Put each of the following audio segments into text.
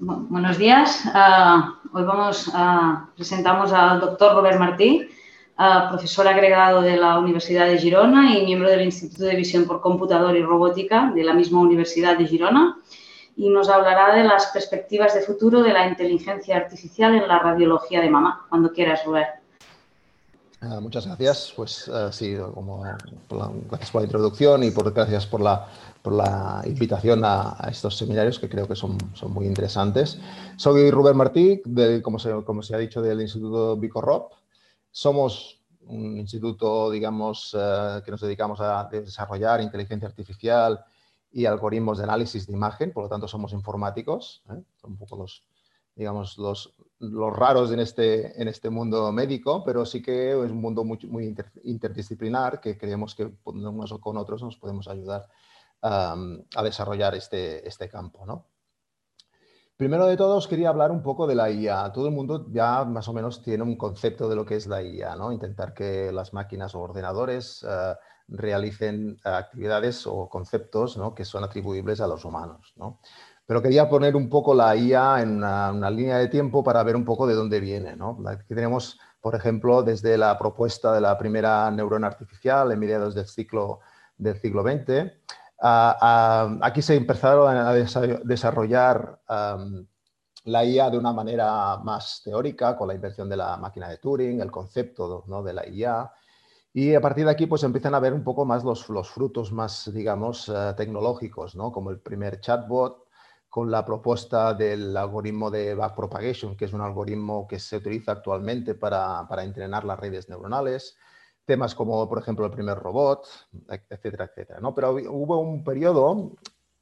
buenos días. Ah, hoy vamos a presentamos al doctor Robert Martí, ah, profesor agregado de la Universidad de Girona y miembro del Instituto de Visión por Computador y Robótica de la misma Universidad de Girona. Y nos hablará de las perspectivas de futuro de la inteligencia artificial en la radiología de mama. Cuando quieras, Robert. Muchas gracias. Pues sí, como, gracias por la introducción y por, gracias por la por la invitación a, estos seminarios que creo que son, son muy interesantes. Soy Rubén Martí, como, se, como se ha dicho, del Instituto Bicorrop. Somos un instituto, digamos, eh, que nos dedicamos a desarrollar inteligencia artificial y algoritmos de análisis de imagen, por lo tanto somos informáticos, ¿eh? son los, digamos, los, raros en este, en este mundo médico, pero sí que es un mundo muy, muy interdisciplinar que creemos que unos con otros nos podemos ayudar a desarrollar este, este campo. ¿no? Primero de todo, os quería hablar un poco de la IA. Todo el mundo ya más o menos tiene un concepto de lo que es la IA, ¿no? Intentar que las máquinas o ordenadores eh, realicen actividades o conceptos ¿no? que son atribuibles a los humanos. ¿no? Pero quería poner un poco la IA en una, línea de tiempo para ver un poco de dónde viene. ¿no? Aquí tenemos, por ejemplo, desde la propuesta de la primera neurona artificial en mediados del, ciclo, del siglo XX, aquí se empezaron a desarrollar la IA de una manera más teórica con la invención de la máquina de Turing, el concepto de la IA. Y a partir de aquí pues empiezan a ver un poco más los, frutos más, digamos, eh, tecnológicos, ¿no? como el primer chatbot, con la propuesta del algoritmo de backpropagation, que es un algoritmo que se utiliza actualmente para, para entrenar las redes neuronales temas como, por ejemplo, el primer robot, etcétera, etcétera. ¿no? Pero hubo un periodo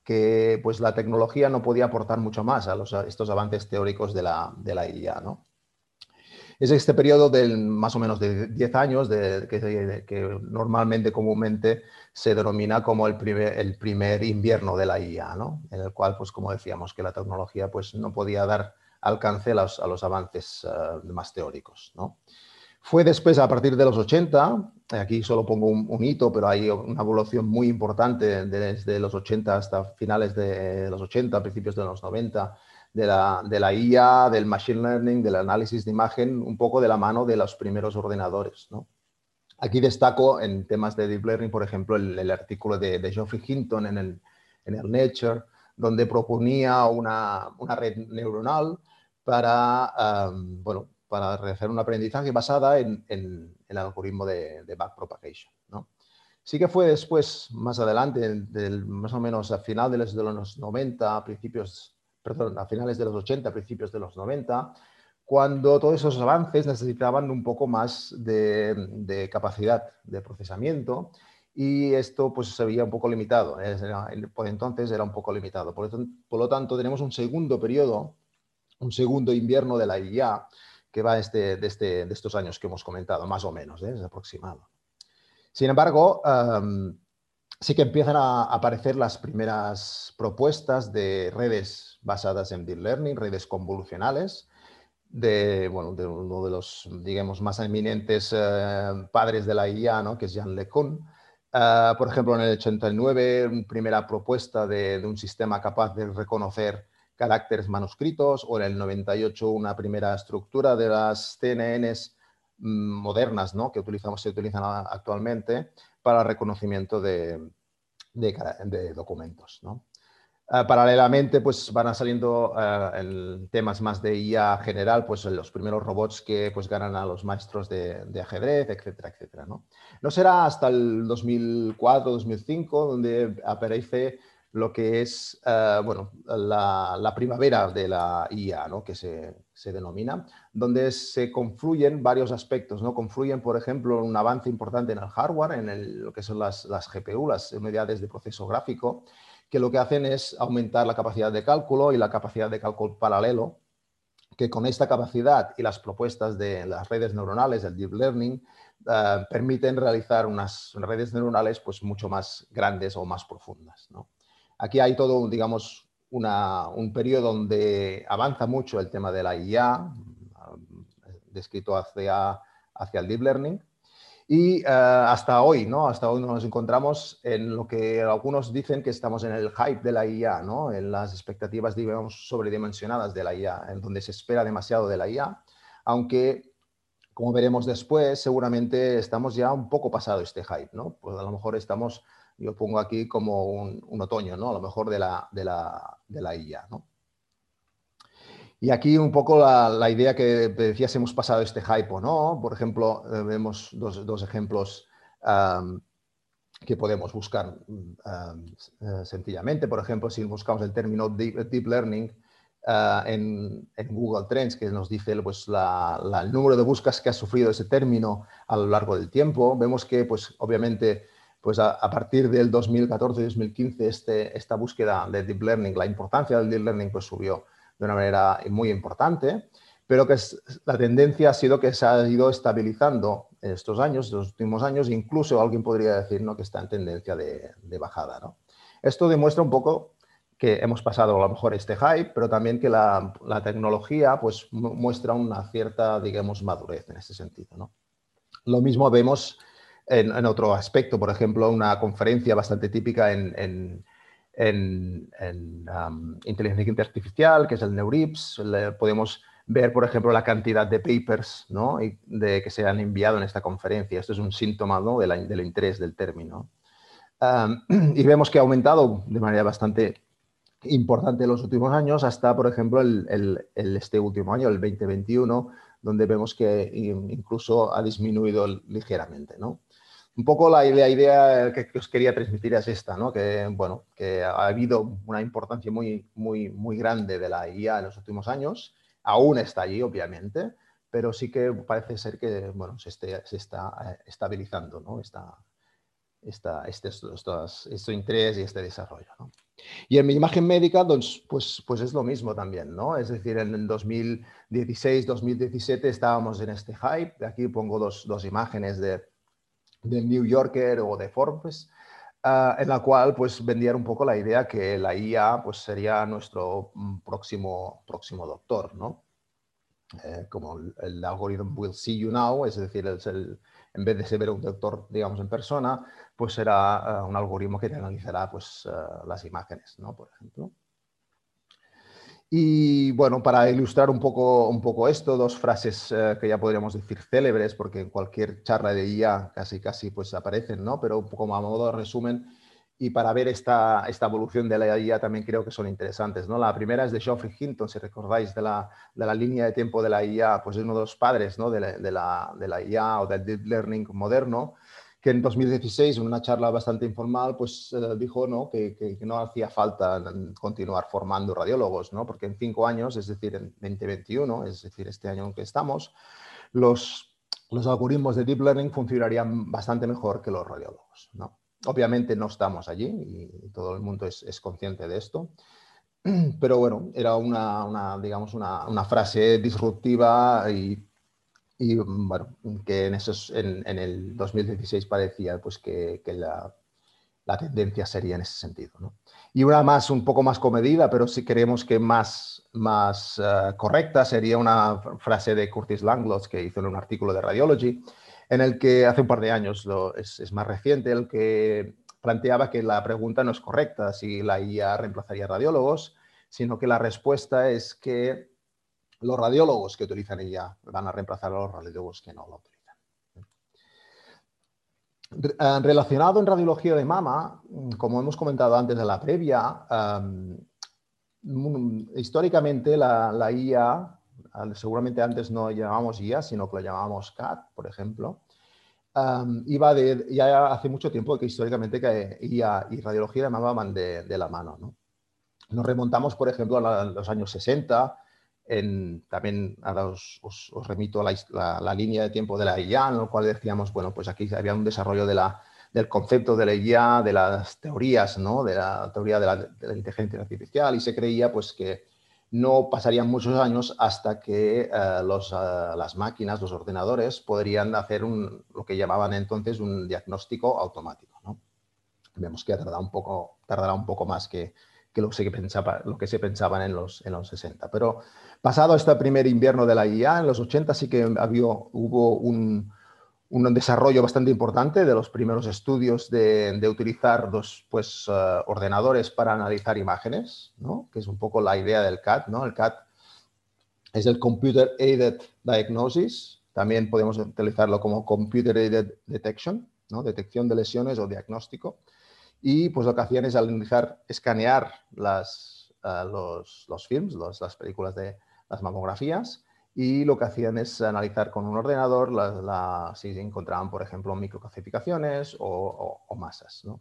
que pues, la tecnología no podía aportar mucho más a, los, estos avances teóricos de la, de la IA. ¿no? Es este periodo de más o menos de 10 años de, que, normalmente, comúnmente, se denomina como el primer, invierno de la IA, ¿no? en el cual, pues, como decíamos, que la tecnología pues, no podía dar alcance a los, avances uh, más teóricos. ¿no? Fue después, a partir de los 80, aquí solo pongo un, hito, pero hay una evolución muy importante desde los 80 hasta finales de los 80, principios de los 90, de la, de la IA, del machine learning, del análisis de imagen, un poco de la mano de los primeros ordenadores. ¿no? Aquí destaco en temas de deep learning, por ejemplo, el, artículo de, Geoffrey Hinton en el, en el Nature, donde proponía una, una red neuronal para, um, bueno, para realizar un aprendizaje basada en, el algoritmo de, backpropagation. ¿no? Sí que fue después, más adelante, del, más o menos a finales de los 90, principios, perdón, a finales de los 80, principios de los 90, cuando todos esos avances necesitaban un poco más de, capacidad de procesamiento y esto pues se veía un poco limitado, por entonces era un poco limitado. Por, lo tanto, tenemos un segundo periodo, un segundo invierno de la IA, que va este, de, este, de, estos años que hemos comentado, más o menos, ¿eh? es aproximado. Sin embargo, sí que empiezan a aparecer las primeras propuestas de redes basadas en deep learning, redes convolucionales, de, bueno, de uno de los, digamos, más eminentes eh, padres de la IA, ¿no? que es Jean LeCun. Uh, por ejemplo, en el 89, una primera propuesta de, de, un sistema capaz de reconocer caracteres manuscritos o en el 98 una primera estructura de las CNNs modernas ¿no? que utilizamos, se utilizan actualmente para reconocimiento de, documentos. Uh, paralelamente, pues van saliendo uh, temas más de IA general, pues los primeros robots que pues ganan a los maestros de, ajedrez, etcétera, etcétera. ¿no? será hasta el 2004-2005 donde aparece lo que es eh, bueno, la, primavera de la IA, ¿no? que se, denomina, donde se confluyen varios aspectos. ¿no? Confluyen, por ejemplo, un avance importante en el hardware, en lo que son las, las GPU, las unidades de proceso gráfico, que lo que hacen es aumentar la capacidad de cálculo y la capacidad de cálculo paralelo, que con esta capacidad y las propuestas de las redes neuronales, el deep learning, eh, permiten realizar unas redes neuronales pues, mucho más grandes o más profundas. ¿no? Aquí hay todo, digamos, un periodo donde avanza mucho el tema de la IA, descrito hacia, hacia el deep learning, Y eh, hasta hoy, ¿no? Hasta hoy nos encontramos en lo que algunos dicen que estamos en el hype de la IA, ¿no? En las expectativas, digamos, sobredimensionadas de la IA, en donde se espera demasiado de la IA, aunque, como veremos después, seguramente estamos ya un poco pasado este hype, ¿no? Pues a lo mejor estamos, yo pongo aquí como un, otoño, ¿no? A lo mejor de la, de la, de la IA, ¿no? Y aquí un poco la, idea que decías, hemos pasado este hype o no. Por ejemplo, eh, vemos dos, ejemplos que podemos buscar eh, sencillamente. Por ejemplo, si buscamos el término deep, learning eh, en, Google Trends, que nos dice pues, el número de búsquedas que ha sufrido ese término a lo largo del tiempo, vemos que, pues, obviamente, pues a, partir del 2014-2015, este, esta búsqueda de deep learning, la importancia del deep learning, pues subió de una manera muy importante, pero que la tendencia ha sido que se ha ido estabilizando en estos años, en los últimos años, incluso alguien podría decir ¿no? que está en tendencia de, bajada. ¿no? Esto demuestra un poco que hemos pasado a lo mejor este hype, pero también que la, tecnología pues, muestra una cierta, digamos, madurez en este sentido. ¿no? Lo mismo vemos en, otro aspecto, por ejemplo, una conferencia bastante típica en en, inteligencia artificial, que es el Neurips. podemos ver, por ejemplo, la cantidad de papers ¿no? de, que se han enviado en esta conferencia. Esto es un síntoma ¿no? del interés del término. y vemos que ha aumentado de manera bastante importante en los últimos años, hasta, por ejemplo, el, este último año, el 2021, donde vemos que incluso ha disminuido ligeramente. ¿no? un poco la, idea que, os quería transmitir es esta, ¿no? que, bueno, que ha habido una importancia muy, muy, muy grande de la IA en los últimos años, aún está allí, obviamente, pero sí que parece ser que bueno, se, se está eh, estabilizando ¿no? esta, esta, este, este interés y este desarrollo. ¿no? Y en mi imagen médica, pues, pues, es lo mismo también, ¿no? Es decir, en el 2016, 2017 estábamos en este hype. Aquí pongo dos, dos imágenes de, del New Yorker o de Forbes, ah, en la cual pues vendían un poco la idea que la IA pues sería nuestro mm, próximo, próximo doctor, ¿no? Eh, como el, algoritmo will see you now, es decir, el, en vez de ser un doctor, digamos, en persona, pues será ah, un algoritmo que te analizará pues, ah, las imágenes, ¿no? Por ejemplo. Y bueno, para ilustrar un poco, un poco esto, dos frases eh, que ya podríamos decir célebres, porque en cualquier charla de IA casi casi pues aparecen, ¿no? Pero un poco a modo de resumen, y para ver esta, esta evolución de la IA también creo que son interesantes, ¿no? La primera es de Geoffrey Hinton, si recordáis, de la, de la línea de tiempo de la IA, pues es uno de los padres, ¿no? De la, de la, de la IA o del deep learning moderno, que en 2016, en una charla bastante informal, pues eh, dijo ¿no? Que, no hacía falta continuar formando radiólogos, ¿no? porque en cinco años, es decir, en 2021, es decir, este año en que estamos, los, los algoritmos de Deep Learning funcionarían bastante mejor que los radiólogos. ¿no? Obviamente no estamos allí y todo el mundo es, consciente de esto, pero bueno, era una, digamos, una, frase disruptiva y que en, esos, en, en el 2016 parecía pues, que, la, tendencia sería en ese sentido. ¿no? Y una más, un poco más comedida, pero si queremos que más, más uh, correcta, sería una frase de Curtis Langloss que hizo en un artículo de Radiology, en el que hace un par de años, lo, es, más reciente, el que planteaba que la pregunta no es correcta, si la IA reemplazaría radiólogos, sino que la respuesta es que los radiólogos que utilizan ella van a reemplazar a los radiólogos que no la utilizan. Eh, relacionado en radiología de mama, como hemos comentado antes de la previa, em, históricamente la, IA, seguramente antes no llamábamos IA, sino que la llamábamos CAT, por ejemplo, em, iba de, ya hace mucho tiempo que históricamente que IA y radiología de mama van de, la mano. Nos remontamos, por ejemplo, a los años 60, también os, remito a la, línea de tiempo de la IA, en la cual decíamos, bueno, pues aquí había un desarrollo de la, del concepto de la IA, de las teorías, ¿no? de la teoría de la, inteligencia artificial, y se creía pues, que no pasarían muchos años hasta que eh, los, eh, las máquinas, los ordenadores, podrían hacer un, lo que llamaban entonces un diagnóstico automático. ¿no? Vemos que tardará un poco, tardará un poco más que, que lo, que se pensaba, lo que se pensaban en los, en los 60. Pero pasado este primer invierno de la IA, en los 80 sí que había, hubo un, un desarrollo bastante importante de los primeros estudios de, utilizar dos pues, eh, ordenadores para analizar imágenes, ¿no? que es un poco la idea del CAD. ¿no? El CAD es el Computer Aided Diagnosis, también podemos utilizarlo como Computer Aided Detection, ¿no? detección de lesiones o diagnóstico. Y pues lo que hacían es analizar, escanear las, eh, los, los, films, las películas de las mamografías, y lo que hacían es analizar con un ordenador la, si encontraban, por ejemplo, microclasificaciones o, o, masas. ¿no?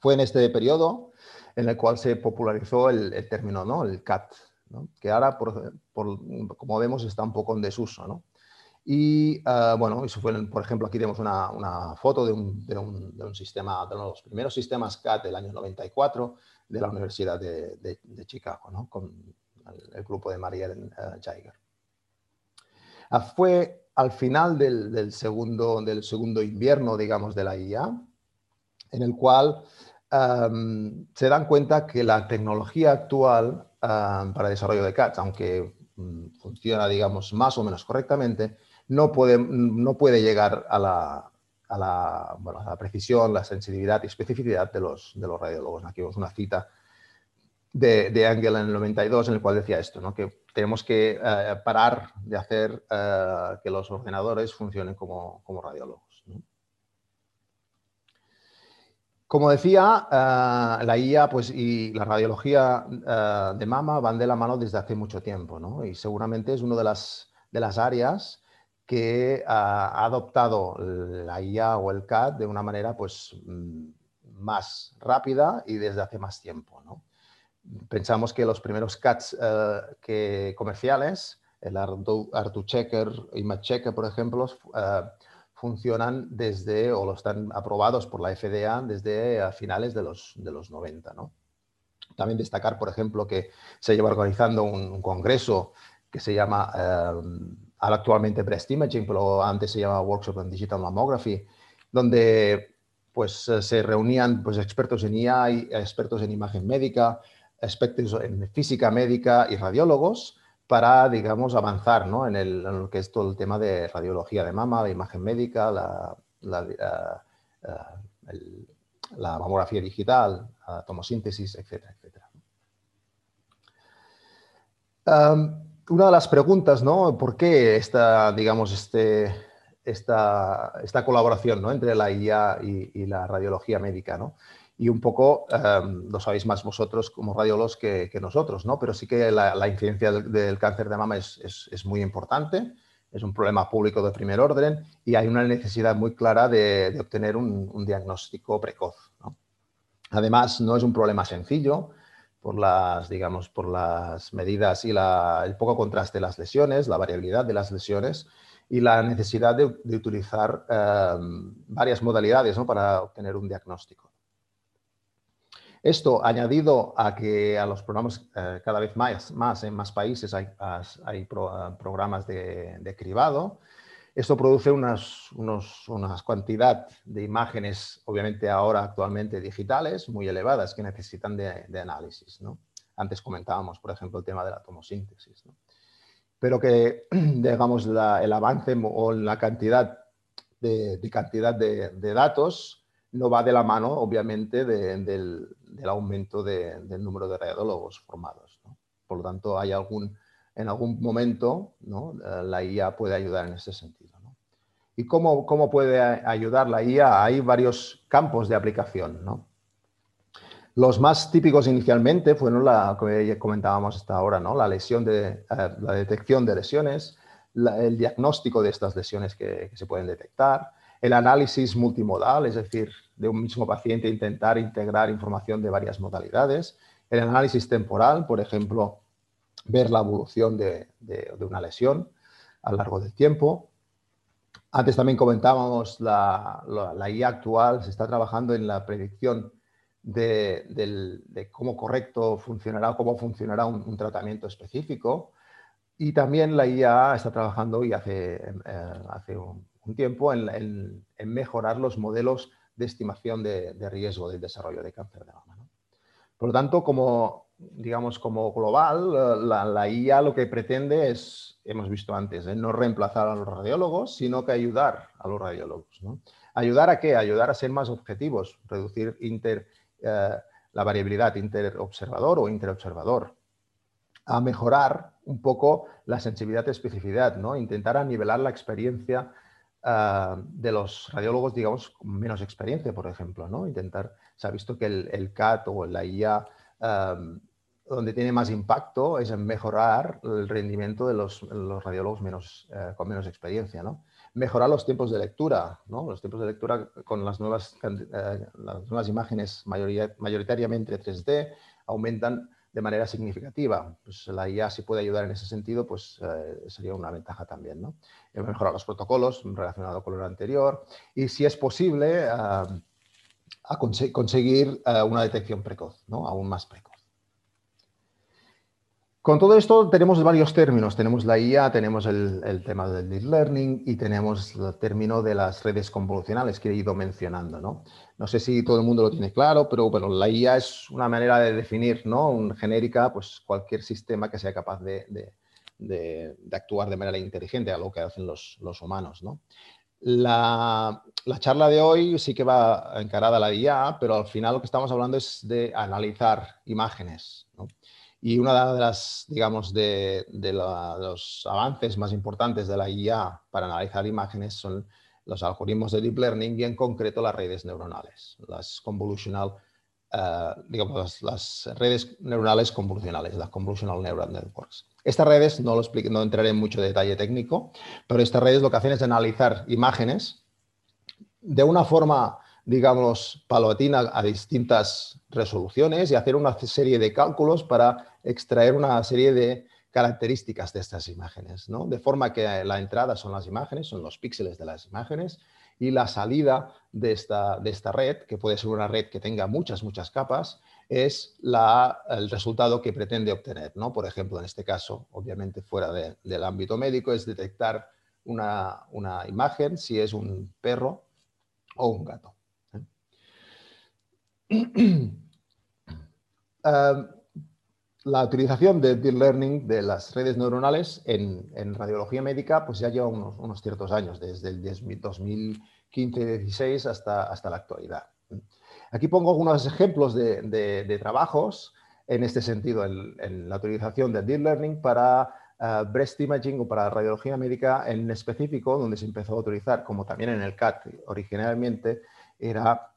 Fue en este periodo en el cual se popularizó el, término, ¿no? el CAT, ¿no? que ahora, por, como vemos, está un poco en desuso. ¿no? Y uh, bueno, eso fue, por ejemplo, aquí tenemos una, una foto de un, de, un, de un, sistema, de los primeros sistemas CAT del año 94 de la Universidad de, de Chicago, ¿no? con el, el, grupo de Marielle uh, Jaeger. Uh, fue al final del, segundo, del segundo invierno, digamos, de la IA, en el cual se dan cuenta que la tecnología actual para desarrollo de CAT, aunque um, funciona, digamos, más o menos correctamente, no puede, no puede llegar a la, a la, bueno, a la, precisión, la sensibilidad y especificidad de los, de los radiólogos. Aquí vemos una cita de, de en el 92 en el cual decía esto, ¿no? que tenemos que eh, parar de hacer eh, que los ordenadores funcionen como, como radiólogos. Como decía, uh, la IA pues, y la radiología de mama van de la mano desde hace mucho tiempo, ¿no? Y seguramente es una de las, de las áreas que ha adoptado la IA o el CAD de una manera pues, mm, más rápida y desde hace más tiempo. ¿no? Pensamos que los primeros CADs uh, que comerciales, el ArtuChecker, ImageChecker, por ejemplo, uh, funcionan desde, o lo están aprobados por la FDA desde finales de los, de los 90. ¿no? También destacar, por ejemplo, que se lleva organizando un, congreso que se llama... Uh, actualmente Breast Imaging, pero antes se llamaba Workshop on Digital Mammography, donde pues eh, se reunían pues, expertos en IA, y expertos en imagen médica, expertos en física médica y radiólogos para, digamos, avanzar ¿no? en, el, lo que es todo el tema de radiología de mama, de imagen médica, la, la, la, la mamografía digital, tomosíntesis, etcétera, etcétera. Una de las preguntas, ¿no? ¿Por qué esta, digamos, este, esta, esta colaboración ¿no? entre la IA y, y, la radiología médica, ¿no? Y un poco, um, lo sabéis más vosotros como radiólogos que, que nosotros, ¿no? Pero sí que la, la incidencia del, cáncer de mama es, es, muy importante, es un problema público de primer orden y hay una necesidad muy clara de, obtener un, diagnóstico precoz. Además, no es un problema sencillo, por las, digamos, por las medidas y el poco contraste de las lesiones, la variabilidad de las lesiones y la necesidad de, utilizar eh, varias modalidades ¿no? para obtener un diagnóstico. Esto añadido a que a los programas eh, cada vez más, más en más países hay, hay pro, programas de, de cribado, esto produce unas, unos, unas cantidad de imágenes, obviamente ahora actualmente digitales, muy elevadas que necesitan de, de análisis. ¿no? Antes comentábamos, por ejemplo, el tema de la tomosíntesis. ¿no? Pero que, digamos, la, el avance o la cantidad de, de cantidad de, datos no va de la mano, obviamente, de, del, del, aumento del número de radiólogos formados. ¿no? Por lo tanto, hay algún en algún momento ¿no? Eh, la IA puede ayudar en ese sentido. ¿Y cómo, cómo, puede ayudar la IA? Hay varios campos de aplicación. Los más típicos inicialmente fueron la que comentábamos hasta ahora, la, la detección de lesiones, el diagnóstico de estas lesiones que se pueden detectar, el análisis multimodal, es decir, de un mismo paciente intentar integrar información de varias modalidades, el análisis temporal, por ejemplo, ver la evolución de, una lesión a lo largo del tiempo. Antes también comentábamos la, la, IA actual, se está trabajando en la predicción de, cómo correcto funcionará, cómo funcionará un, un, tratamiento específico. Y también la IA está trabajando y hace, eh, hace un, un, tiempo en, mejorar los modelos de estimación de, riesgo del desarrollo de cáncer de mama. Por lo tanto, como digamos, como global, la, IA lo que pretende es, hemos visto antes, ¿eh? no reemplazar a los radiólogos, sino que ayudar a los radiólogos. ¿Ayudar a qué? Ayudar a ser más objetivos, reducir eh, la variabilidad interobservador o interobservador, a mejorar un poco la sensibilidad y especificidad, ¿no? intentar nivelar la experiencia eh, de los radiólogos, digamos, con menos experiencia, por ejemplo. ¿no? Intentar, se ha visto que el, CAT o la IA donde tiene más impacto es en mejorar el rendimiento de los, radiólogos menos, eh, con menos experiencia. ¿no? Mejorar los tiempos de lectura. ¿no? Los tiempos de lectura con las nuevas, eh, las nuevas imágenes mayoritariamente 3D aumentan de manera significativa. Pues la IA si puede ayudar en ese sentido, pues eh, sería una ventaja también. ¿no? Mejorar los protocolos relacionados con lo anterior y si es posible a conseguir una detección precoz, ¿no? aún más precoz. Con todo esto tenemos varios términos. Tenemos la IA, tenemos el, tema del deep learning y tenemos el término de las redes convolucionales que he ido mencionando. ¿no? no sé si todo el mundo lo tiene claro, pero bueno, la IA es una manera de definir, ¿no? Un genérica, pues cualquier sistema que sea capaz de, actuar de manera inteligente a lo que hacen los, humanos. ¿no? La, la, charla de hoy sí que va encarada a la IA, pero al final lo que estamos hablando es de analizar imágenes. Y una de las, digamos, de, los avances más importantes de la IA para analizar imágenes son los algoritmos de deep learning y en concreto las redes neuronales, las convolutional, eh, digamos, las, redes neuronales convolucionales, las convolutional neural networks. Estas redes, no, lo explico, no entraré en mucho detalle técnico, pero estas redes lo que hacen es analizar imágenes de una forma digamos, palatina a distintas resoluciones y hacer una serie de cálculos para extraer una serie de características de estas imágenes, ¿no? De forma que la entrada son las imágenes, son los píxeles de las imágenes, y la salida de esta, de esta red, que puede ser una red que tenga muchas, muchas capas, es la, el resultado que pretende obtener, ¿no? Por ejemplo, en este caso, obviamente fuera del ámbito médico, es detectar una, una imagen si es un perro o un gato. la utilización de deep learning de las redes neuronales en, radiología médica pues ya lleva unos, ciertos años, desde el 2015-16 hasta, hasta la actualidad. Aquí pongo algunos ejemplos de, trabajos en este sentido, en, la utilización de deep learning para eh, breast imaging o para radiología médica en específico, donde se empezó a utilizar, como también en el CAT originalmente, era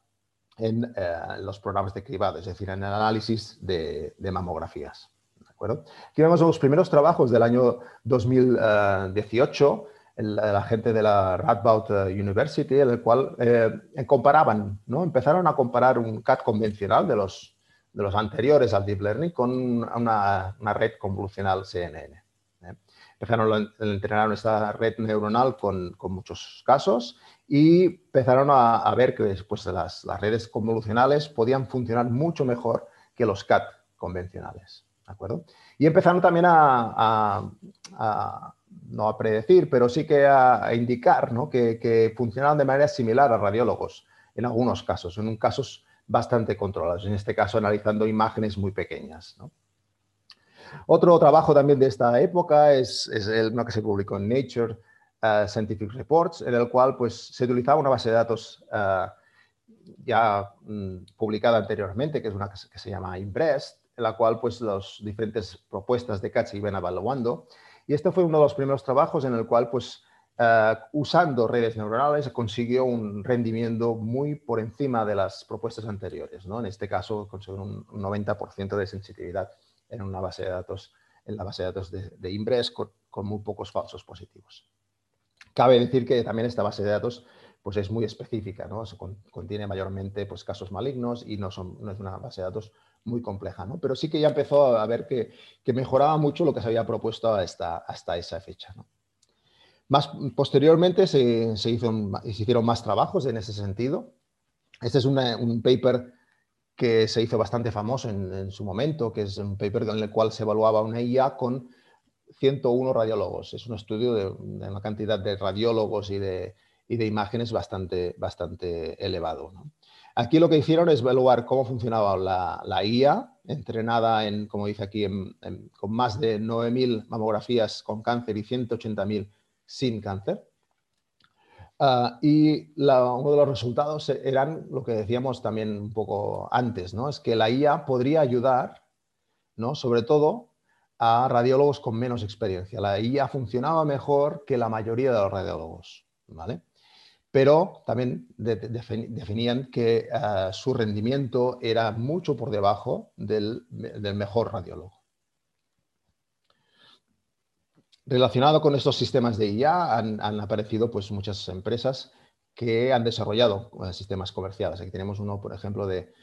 en eh, los programas de cribado, es decir, en el análisis de, mamografías. Aquí vemos los primeros trabajos del año 2018, la gente de la Radboud eh, University, en el cual eh, comparaban, ¿no? empezaron a comparar un CAT convencional de los, de los anteriores al Deep Learning con una, una red convolucional CNN. Empezaron a entrenar esta red neuronal con, con muchos casos y empezaron a, ver que pues, las, las, redes convolucionales podían funcionar mucho mejor que los CAT convencionales. ¿de acuerdo? Y empezaron también a, no a predecir, pero sí que a, indicar ¿no? que, que, funcionaban de manera similar a radiólogos en algunos casos, en casos bastante controlados, en este caso analizando imágenes muy pequeñas. Otro trabajo también de esta época es, es el, uno que se publicó en Nature, Scientific Reports, en el cual pues, se utilizaba una base de datos eh, ya mm, publicada anteriormente, que es una que se, llama IMBREST, en la cual pues, las diferentes propuestas de CAT se iban evaluando. Y este fue uno de los primeros trabajos en el cual, pues, eh, usando redes neuronales, consiguió un rendimiento muy por encima de las propuestas anteriores. ¿no? En este caso, consiguió un 90% de sensibilidad en una base de datos, en la base de datos de, de con muy pocos falsos positivos. Cabe decir que también esta base de datos pues es muy específica, ¿no? contiene mayormente pues, casos malignos y no, son, no es una base de datos muy compleja, ¿no? Pero sí que ya empezó a ver que, mejoraba mucho lo que se había propuesto hasta, hasta esa fecha, Más posteriormente se, se, hizo se, hicieron más trabajos en ese sentido. Este es un paper que se hizo bastante famoso en, en, su momento, que es un paper en el cual se evaluaba una IA con 101 radiólogos. Es un estudio de, una cantidad de radiólogos y de, de, imágenes bastante, bastante elevado. Aquí lo que hicieron es evaluar cómo funcionaba la, la IA, entrenada en, como dice aquí, con más de 9.000 mamografías con cáncer y 180.000 sin cáncer. Ah, y uno de los resultados eran lo que decíamos también un poco antes, ¿no? es que la IA podría ayudar, ¿no? sobre todo a radiólogos con menos experiencia. La IA funcionaba mejor que la mayoría de los radiólogos. ¿vale? pero también definían que eh, su rendimiento era mucho por debajo del, mejor radiólogo. Relacionado con estos sistemas de IA han, aparecido pues, muchas empresas que han desarrollado eh, sistemas comerciales. Aquí tenemos uno, por ejemplo, de,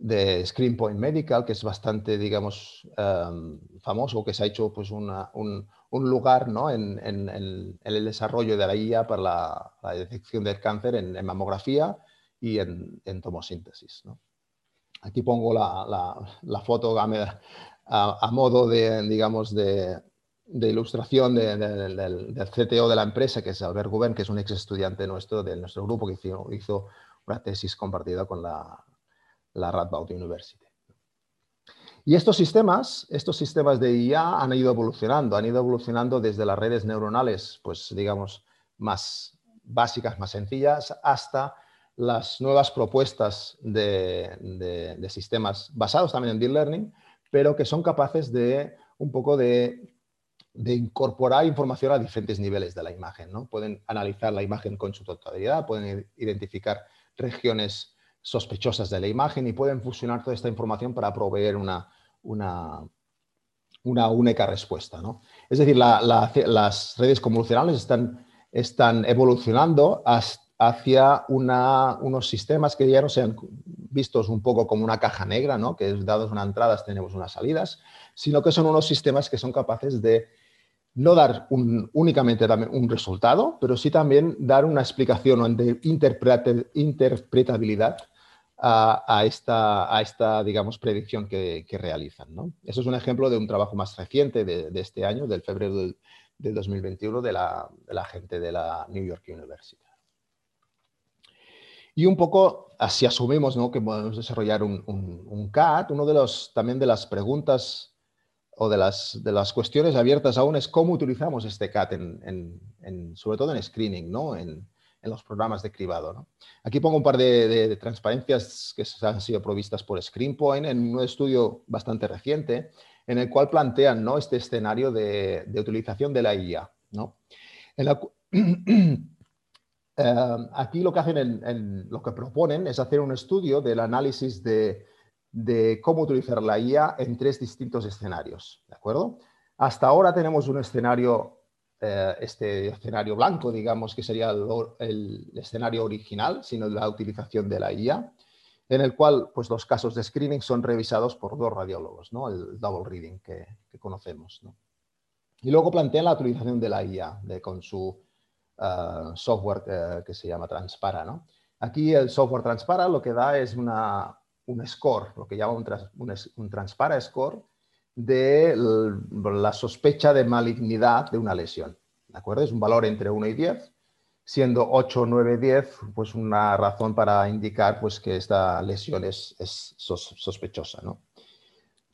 de ScreenPoint Medical, que es bastante, digamos, em, famoso, que se ha hecho pues, un, lugar ¿no? en, el desarrollo de la IA para la, detección del cáncer en, mamografía y en, tomosíntesis. Aquí pongo la, foto a, modo de, digamos, de, ilustración del, CTO de la empresa, que es Albert Guben, que es un ex estudiante nuestro de nuestro grupo que hizo una tesis compartida con la, la Radboud University. Y estos sistemas, estos sistemas de IA han ido evolucionando, han ido evolucionando desde las redes neuronales, pues digamos, más básicas, más sencillas, hasta las nuevas propuestas de, sistemas basados también en Deep Learning, pero que son capaces de un poco de, de, incorporar información a diferentes niveles de la imagen. ¿no? Pueden analizar la imagen con su totalidad, pueden identificar regiones sospechosas de la imagen y pueden fusionar toda esta información para proveer una, una, una única respuesta. ¿no? Es decir, las redes convolucionales están, están evolucionando hacia unos sistemas que ya no sean vistos un poco como una caja negra, ¿no? que dados una entrada tenemos unas salidas, sino que son unos sistemas que son capaces de no dar únicamente un resultado, pero sí también dar una explicación de interpretabilidad a, esta, digamos, predicción que, realizan. Eso es un ejemplo de un trabajo más reciente de, este año, del febrero del, 2021, de la, gente de la New York University. Y un poco así asumimos ¿no? que podemos desarrollar un, un, CAT. Uno de los, también de las preguntas o de las, de las cuestiones abiertas aún es cómo utilizamos este CAT, en, sobre todo en screening, ¿no? en, los programas de cribado. Aquí pongo un par de, transparencias que han sido provistas por ScreenPoint en un estudio bastante reciente en el cual plantean ¿no? este escenario de, utilización de la IA. ¿no? Eh, aquí lo que hacen, en, lo que proponen es hacer un estudio del análisis de, de cómo utilizar la IA en tres distintos escenarios. ¿de acuerdo? Hasta ahora tenemos un escenario eh, este escenario blanco, digamos que sería el, escenario original, sino la utilización de la IA, en el cual pues, los casos de screening son revisados por dos radiólogos, ¿no? el double reading que, conocemos. Y luego plantean la utilización de la IA de, con su eh, software que, se llama Transpara. ¿no? Aquí el software Transpara lo que da es una, un score, lo que llama un, un, un Transpara score, de la sospecha de malignidad de una lesión. ¿De acuerdo? Es un valor entre 1 y 10, siendo 8, 9, 10 pues una razón para indicar pues, que esta lesión es, sospechosa. ¿no?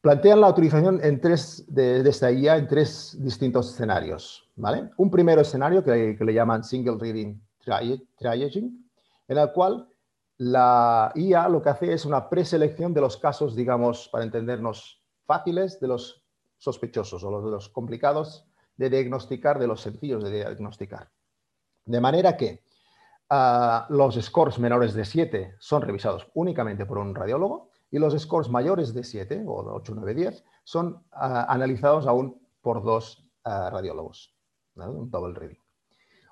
Plantean la utilización en tres, de, esta IA en tres distintos escenarios. ¿vale? Un primer escenario que le llaman single reading triaging, en el cual la IA lo que hace es una preselección de los casos, digamos, para entendernos fáciles de los sospechosos o los de los complicados de diagnosticar de los sencillos de diagnosticar. De manera que ah, los scores menores de 7 son revisados únicamente por un radiólogo y los scores mayores de 7 o 8, 9, 10 son ah, analizados aún por dos ah, radiólogos, un double reading.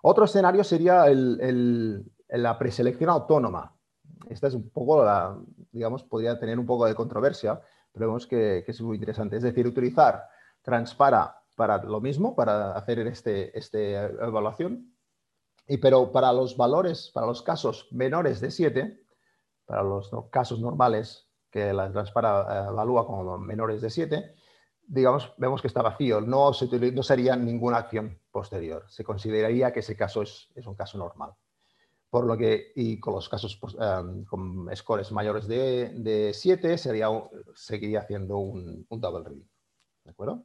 Otro escenario sería la preselección autónoma. Esta es un poco, la, digamos, podría tener un poco de controversia, pero vemos que, es muy interesante. Es decir, utilizar Transpara para lo mismo, para hacer este, este evaluación, y, pero para los valores, para los casos menores de 7, para los casos normales que la Transpara eh, evalúa como menores de 7, digamos, vemos que está vacío, no, se, no sería ninguna acción posterior. Se consideraría que ese caso es, es un caso normal. Por lo que, y con los casos pues, con scores mayores de, 7, sería, seguiría haciendo un, double reading. ¿De acuerdo?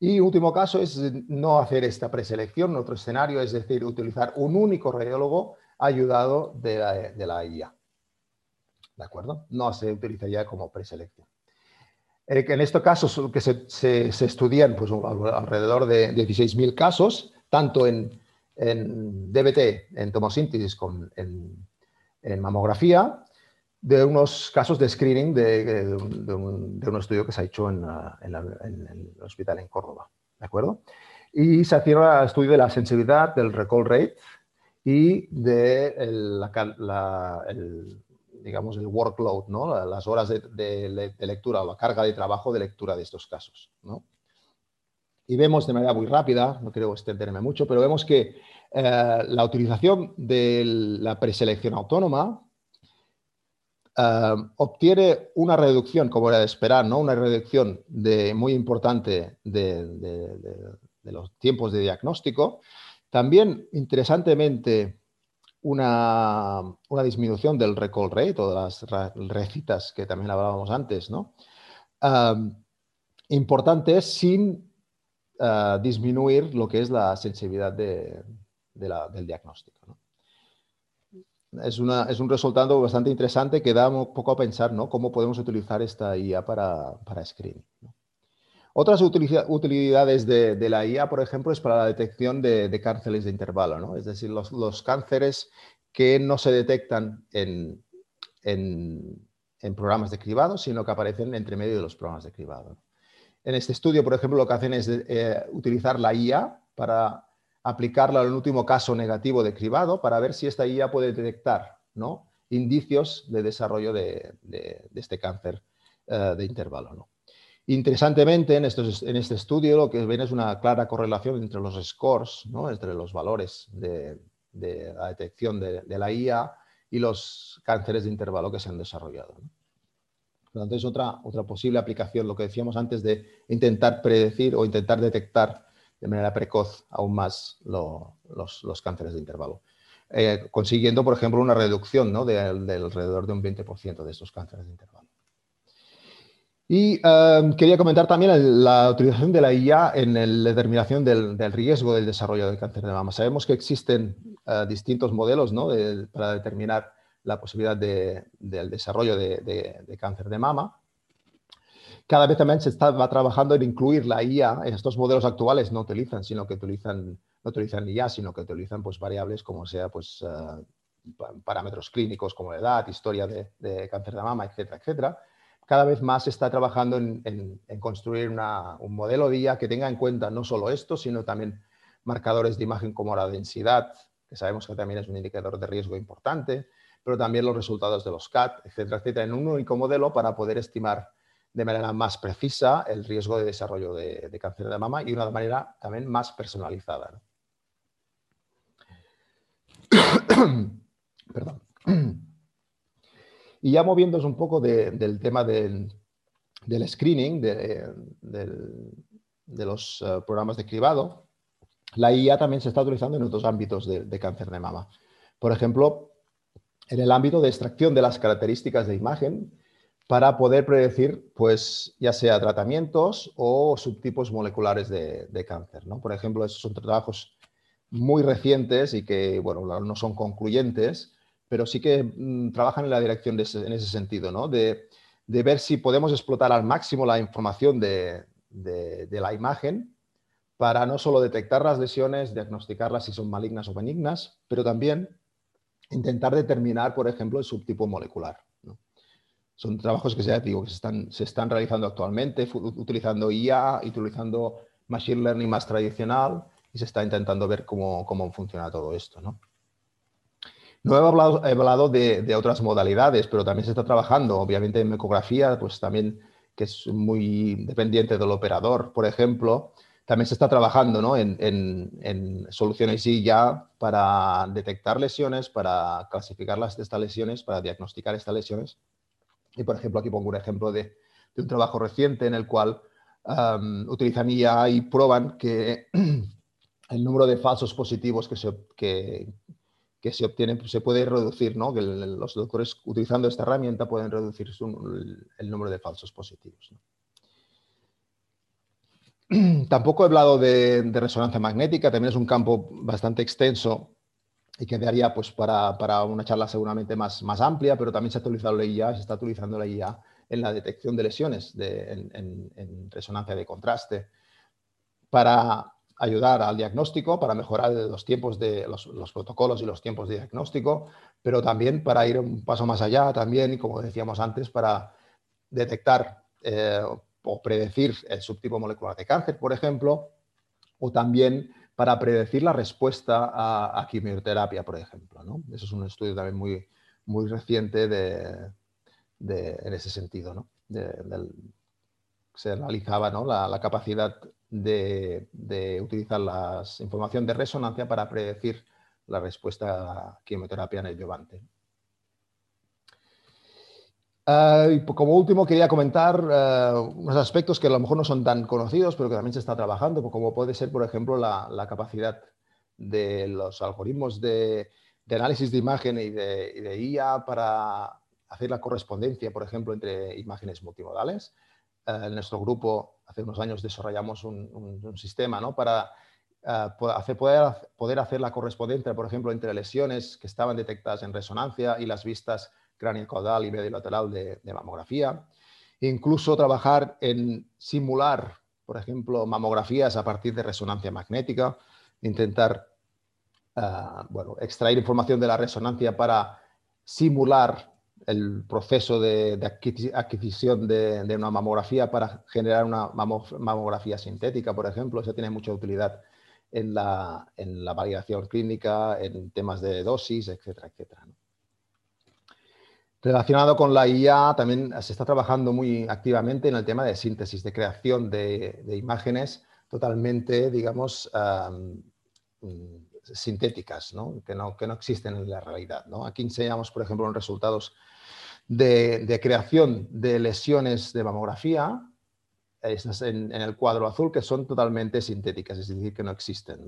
Y último caso es no hacer esta preselección, otro escenario, es decir, utilizar un único radiólogo ayudado de la, IA. ¿De acuerdo? No se utilizaría como preselección. Eh, en este caso, que se, estudian pues, alrededor de 16.000 casos, tanto en en DBT, en tomosíntesis, con, en, mamografía, de unos casos de screening de, un, estudio que se ha hecho en, el hospital en Córdoba. ¿De acuerdo? Y se hacía el estudio de la sensibilidad, del recall rate y de la, digamos, el workload, ¿no? las horas de, de, lectura o la carga de trabajo de lectura de estos casos. ¿no? Y vemos de manera muy rápida, no quiero extenderme mucho, pero vemos que eh, la utilización de la preselección autónoma eh, obtiene una reducción, como era de esperar, ¿no? una reducción de, muy importante de, los tiempos de diagnóstico. También, interesantemente, una, disminución del recall rate o de las recitas que también hablábamos antes. ¿no? Eh, importante sin disminuir lo que es la sensibilidad del diagnóstico. Es, un resultado bastante interesante que da un poco a pensar ¿no? cómo podemos utilizar esta IA para, para screening. Otras utilidades de, la IA, por ejemplo, es para la detección de, cánceres de intervalo, es decir, los, cánceres que no se detectan en, programas de cribado, sino que aparecen entre medio de los programas de cribado. En este estudio, por ejemplo, lo que hacen es eh, utilizar la IA para aplicarla en último caso negativo de cribado para ver si esta IA puede detectar ¿no? indicios de desarrollo de, este cáncer eh, de intervalo. Interesantemente, en, en, este estudio lo que ven es una clara correlación entre los scores, ¿no? entre los valores de, la detección de, la IA y los cánceres de intervalo que se han desarrollado. Por es otra, otra posible aplicación, lo que decíamos antes de intentar predecir o intentar detectar de manera precoz aún más los, cánceres de intervalo. Eh, consiguiendo, por ejemplo, una reducción ¿no? de, alrededor de un 20% de estos cánceres de intervalo. Y eh, quería comentar también la utilización de la IA en la determinación del, riesgo del desarrollo del cáncer de mama. Sabemos que existen eh, distintos modelos ¿no? para determinar la posibilidad del desarrollo de, cáncer de mama. Cada vez también se está trabajando en incluir la IA. Estos modelos actuales no utilizan, sino que utilizan, no utilizan IA, sino que utilizan pues, variables como sea pues, eh, parámetros clínicos como la edad, historia de, cáncer de mama, etcétera, etcétera. Cada vez más se está trabajando en, construir un modelo de IA que tenga en cuenta no solo esto, sino también marcadores de imagen como la densidad, que sabemos que también es un indicador de riesgo importante, pero también los resultados de los CAT, etcétera, etcétera, en un único modelo para poder estimar de manera más precisa el riesgo de desarrollo de, cáncer de mama y de una manera también más personalizada. Perdón. Y ya moviéndonos un poco del tema del, screening, de, los eh, programas de cribado, la IA también se está utilizando en otros ámbitos de cáncer de mama. Por ejemplo, en el ámbito de extracción de las características de imagen para poder predecir, pues, ya sea tratamientos o subtipos moleculares de, cáncer. ¿no? Por ejemplo, esos son trabajos muy recientes y que, bueno, no son concluyentes, pero sí que mm, trabajan en la dirección en ese sentido, ¿no? de, ver si podemos explotar al máximo la información de, de, la imagen para no solo detectar las lesiones, diagnosticarlas si son malignas o benignas, pero también intentar determinar, por ejemplo, el subtipo molecular. Son trabajos que, se, se, están, realizando actualmente utilizando IA, utilizando Machine Learning más tradicional y se está intentando ver cómo, cómo funciona todo esto. ¿no? No he hablado, he hablado de, de, otras modalidades, pero también se está trabajando, obviamente en ecografía, pues también que es muy dependiente del operador, por ejemplo, también se está trabajando en, soluciones y ya para detectar lesiones, para clasificar las, estas lesiones, para diagnosticar estas lesiones. Y, por ejemplo, aquí pongo un ejemplo de, un trabajo reciente en el cual utilizan IA y prueban que el número de falsos positivos que, que se obtiene, se puede reducir, ¿no? que los doctores utilizando esta herramienta pueden reducir el número de falsos positivos. Tampoco he hablado de, resonancia magnética, también es un campo bastante extenso y que daría pues, para, una charla seguramente más, más amplia, pero también se ha utilizado la IA, se está utilizando la IA en la detección de lesiones en, resonancia de contraste para ayudar al diagnóstico, para mejorar los tiempos de los, protocolos y los tiempos de diagnóstico, pero también para ir un paso más allá, también, como decíamos antes, para detectar eh, o predecir el subtipo molecular de cáncer, por ejemplo, o también para predecir la respuesta a, quimioterapia, por ejemplo. Eso es un estudio también muy, muy reciente de, en ese sentido. ¿no? se analizaba la, capacidad de, de, utilizar la información de resonancia para predecir la respuesta a quimioterapia en el neoadyuvante. Ah, y como último quería comentar uh, unos aspectos que a lo mejor no son tan conocidos, pero que también se está trabajando, como puede ser, por ejemplo, la, capacidad de los algoritmos de, análisis de imagen y de, y IA para hacer la correspondencia, por ejemplo, entre imágenes multimodales. Uh, en nuestro grupo, hace unos años, desarrollamos un, sistema ¿no? para poder, poder hacer la correspondencia, por ejemplo, entre lesiones que estaban detectadas en resonancia y las vistas cráneo caudal y medio lateral de, mamografía. Incluso trabajar en simular, por ejemplo, mamografías a partir de resonancia magnética, intentar ah, bueno, extraer información de la resonancia para simular el proceso de, adquisición de, una mamografía para generar una mamografía sintética, por ejemplo. Eso tiene mucha utilidad en la, en la validación clínica, en temas de dosis, etcétera, etcétera. Relacionado con la IA, también se está trabajando muy activamente en el tema de síntesis, de creación de, imágenes totalmente, digamos, mm, sintéticas, Que, ¿no? que no existen en la realidad. Aquí enseñamos, por ejemplo, en resultados de, creación de lesiones de mamografía, en, en, el cuadro azul, que son totalmente sintéticas, es decir, que no existen.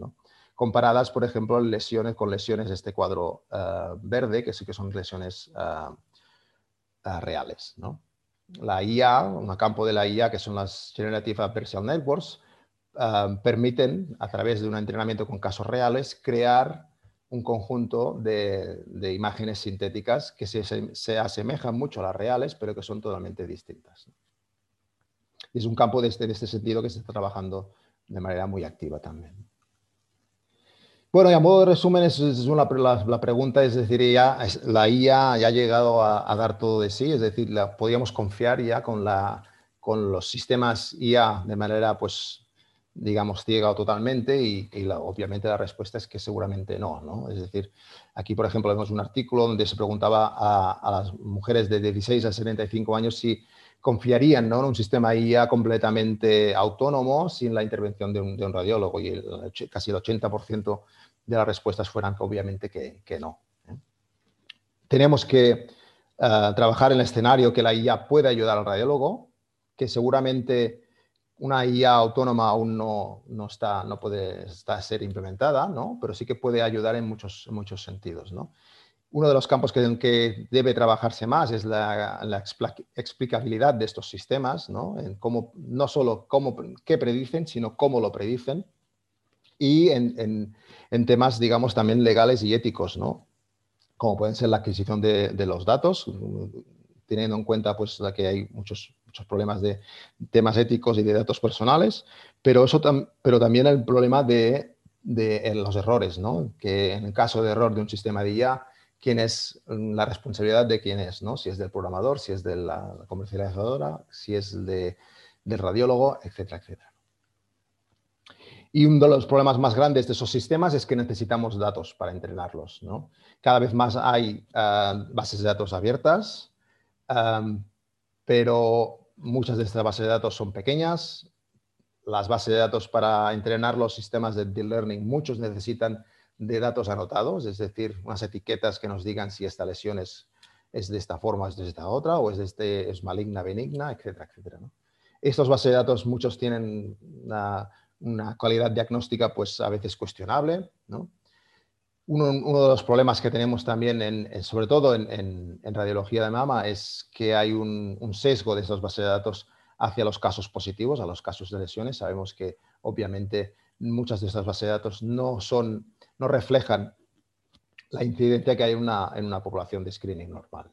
Comparadas, por ejemplo, lesiones con lesiones de este cuadro ah, verde, que sí que son lesiones reales. ¿no? La IA, un campo de la IA que son las Generative Adversarial Networks, ah, permiten, a través de un entrenamiento con casos reales, crear un conjunto de, imágenes sintéticas que se, asemejan mucho a las reales, pero que son totalmente distintas. es un campo de este, de este sentido que se está trabajando de manera muy activa también. Bueno, y a modo de resumen, es, la, pregunta es decir, ya, la IA ya ha llegado a, dar todo de sí, es decir, la, podríamos confiar ya con, la, con los sistemas IA de manera, pues, digamos, ciega o totalmente y, obviamente la respuesta es que seguramente no, no, Es decir, aquí, por ejemplo, vemos un artículo donde se preguntaba a, las mujeres de 16 a 75 años si confiarían ¿no? en un sistema IA completamente autónomo sin la intervención de un, radiólogo y casi el 80% de las respuestas fueran obviamente que, no. ¿eh? Tenemos que eh, trabajar en el escenario que la IA pueda ayudar al radiólogo, que seguramente una IA autónoma aún no, no, está, no puede estar, ser implementada, ¿no? pero sí que puede ayudar en muchos, muchos sentidos. ¿no? Uno de los campos que, que, debe trabajarse más es la, la explicabilidad de estos sistemas, ¿no? En cómo, no solo cómo, qué predicen, sino cómo lo predicen. Y en, en, temas, digamos, también legales y éticos, ¿no? Como pueden ser la adquisición de, de los datos, teniendo en cuenta pues, que hay muchos, muchos problemas de temas éticos y de datos personales, pero, eso pero también el problema de, de los errores, ¿no? que en el caso de error de un sistema de IA, quién es mm, la responsabilidad de quién es, ¿no? Si es del programador, si es de la comercializadora, si es de, del radiólogo, etcétera, etcétera. Y uno de los problemas más grandes de esos sistemas es que necesitamos datos para entrenarlos. Cada vez más hay ah, bases de datos abiertas, pero muchas de estas bases de datos son pequeñas. Las bases de datos para entrenar los sistemas de deep learning, muchos necesitan de datos anotados, es decir, unas etiquetas que nos digan si esta lesión es, de esta forma, es de esta otra, o es, de este, es maligna, benigna, etcétera, etcétera. Estos bases de datos, muchos tienen una, calidad diagnóstica pues a veces cuestionable, uno, de los problemas que tenemos también, sobre todo en, radiología de mama, es que hay un, sesgo de esas bases de datos hacia los casos positivos, a los casos de lesiones. Sabemos que obviamente muchas de estas bases de datos no, son, no reflejan la incidencia que hay en una, en una población de screening normal.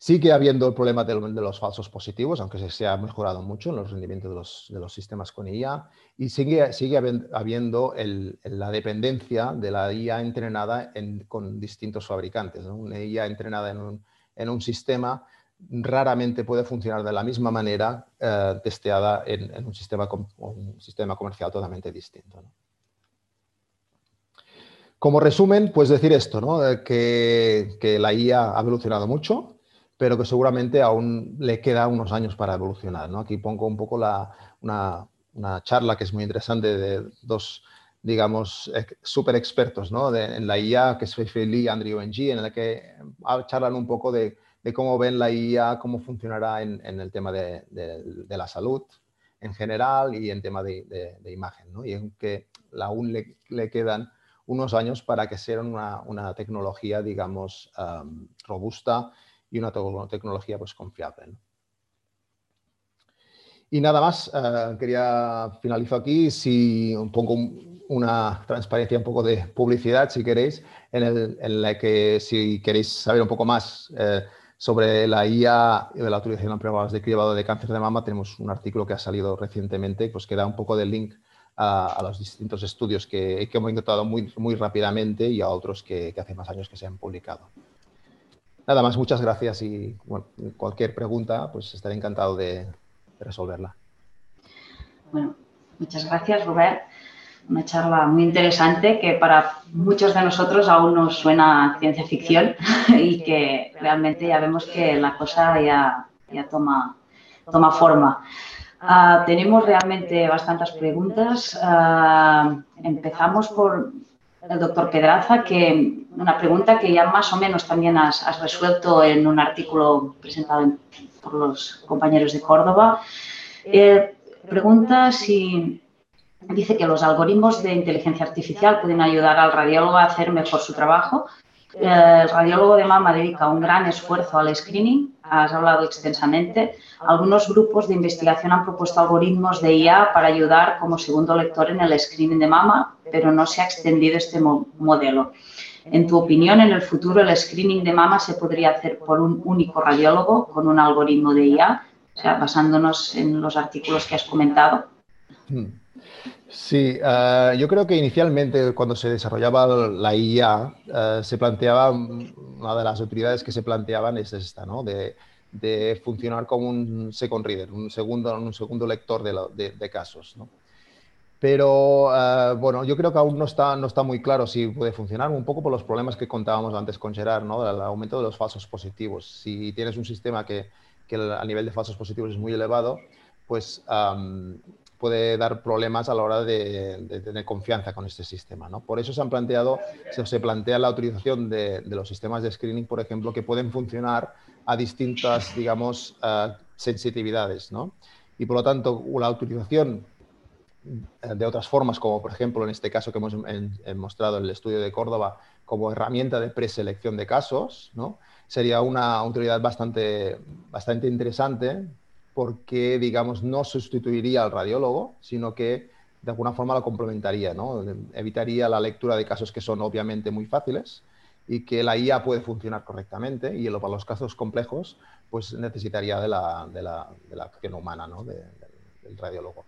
Sigue habiendo el problema de, los falsos positivos, aunque se, ha mejorado mucho en los rendimientos de los, sistemas con IA, y sigue, sigue habiendo la dependencia de la IA entrenada con distintos fabricantes. Una IA entrenada en un, sistema raramente puede funcionar de la misma manera eh, testeada en, un, sistema, un sistema comercial totalmente distinto. Como resumen, pues decir esto, que, que la IA ha evolucionado mucho, pero que seguramente aún le queda unos años para evolucionar. ¿no? Aquí pongo un poco la, una, charla que es muy interesante de dos, digamos, súper expertos ¿no? en la IA, que es Feifei Lee y Andrew Ng, en la que charlan un poco de, de, cómo ven la IA, cómo funcionará en, en el tema de, la salud en general y en tema de, imagen. ¿no? Y en que aún le, quedan unos años para que sea una, una tecnología, digamos, robusta y una tecnología pues confiable. Y nada más, eh, quería finalizar aquí, si pongo una transparencia, un poco de publicidad, si queréis, en, la que si queréis saber un poco más eh, sobre la IA y de la utilización de pruebas de cribado de cáncer de mama, tenemos un artículo que ha salido recientemente, pues que da un poco de link a, los distintos estudios que, hemos encontrado muy, muy rápidamente y a otros que hace más años que se han publicado. Nada más, muchas gracias y cualquier pregunta, pues estaré encantado de, resolverla. Bueno, muchas gracias, Robert. Una charla muy interesante que para muchos de nosotros aún nos suena ciencia ficción y que realmente ya vemos que la cosa ya, ya toma, toma forma. Ah, tenemos realmente bastantes preguntas. Ah, empezamos por el doctor Pedraza, que una pregunta que ya más o menos también has, resuelto en un artículo presentado por los compañeros de Córdoba. Eh, pregunta si dice que los algoritmos de inteligencia artificial pueden ayudar al radiólogo a hacer mejor su trabajo el radiólogo de mama dedica un gran esfuerzo al screening, has hablado extensamente. Algunos grupos de investigación han propuesto algoritmos de IA para ayudar como segundo lector en el screening de mama, pero no se ha extendido este modelo. En tu opinión, en el futuro el screening de mama se podría hacer por un único radiólogo con un algoritmo de IA, o sea, basándonos en los artículos que has comentado. Hmm. Sí, eh, yo creo que inicialmente cuando se desarrollaba la IA, eh, se planteaba, una de las utilidades que se planteaban es esta, ¿no? De, funcionar como un second reader, un segundo, un segundo lector de, casos, ¿no? Pero eh, bueno, yo creo que aún no está, no está muy claro si puede funcionar, un poco por los problemas que contábamos antes con Gerard, ¿no? El aumento de los falsos positivos. Si tienes un sistema que, que a nivel de falsos positivos es muy elevado, pues puede dar problemas a la hora de, tener confianza con este sistema. ¿no? Por eso se han planteado, se, plantea la utilización de, los sistemas de screening, por ejemplo, que pueden funcionar a distintas, digamos, uh, sensitividades. ¿no? Y por lo tanto, la utilización eh, de otras formas, como por ejemplo en este caso que hemos mostrado en el estudio de Córdoba, como herramienta de preselección de casos, ¿no? sería una utilidad bastante, bastante interesante porque, digamos, no sustituiría al radiólogo, sino que de alguna forma lo complementaría, ¿no? Evitaría la lectura de casos que son obviamente muy fáciles y que la IA puede funcionar correctamente y para los casos complejos, pues necesitaría de la, de la, acción humana, ¿no? del radiólogo.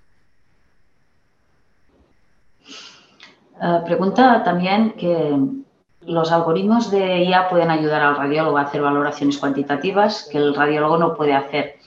Eh, pregunta también que los algoritmos de IA pueden ayudar al radiólogo a hacer valoraciones cuantitativas que el radiólogo no puede hacer.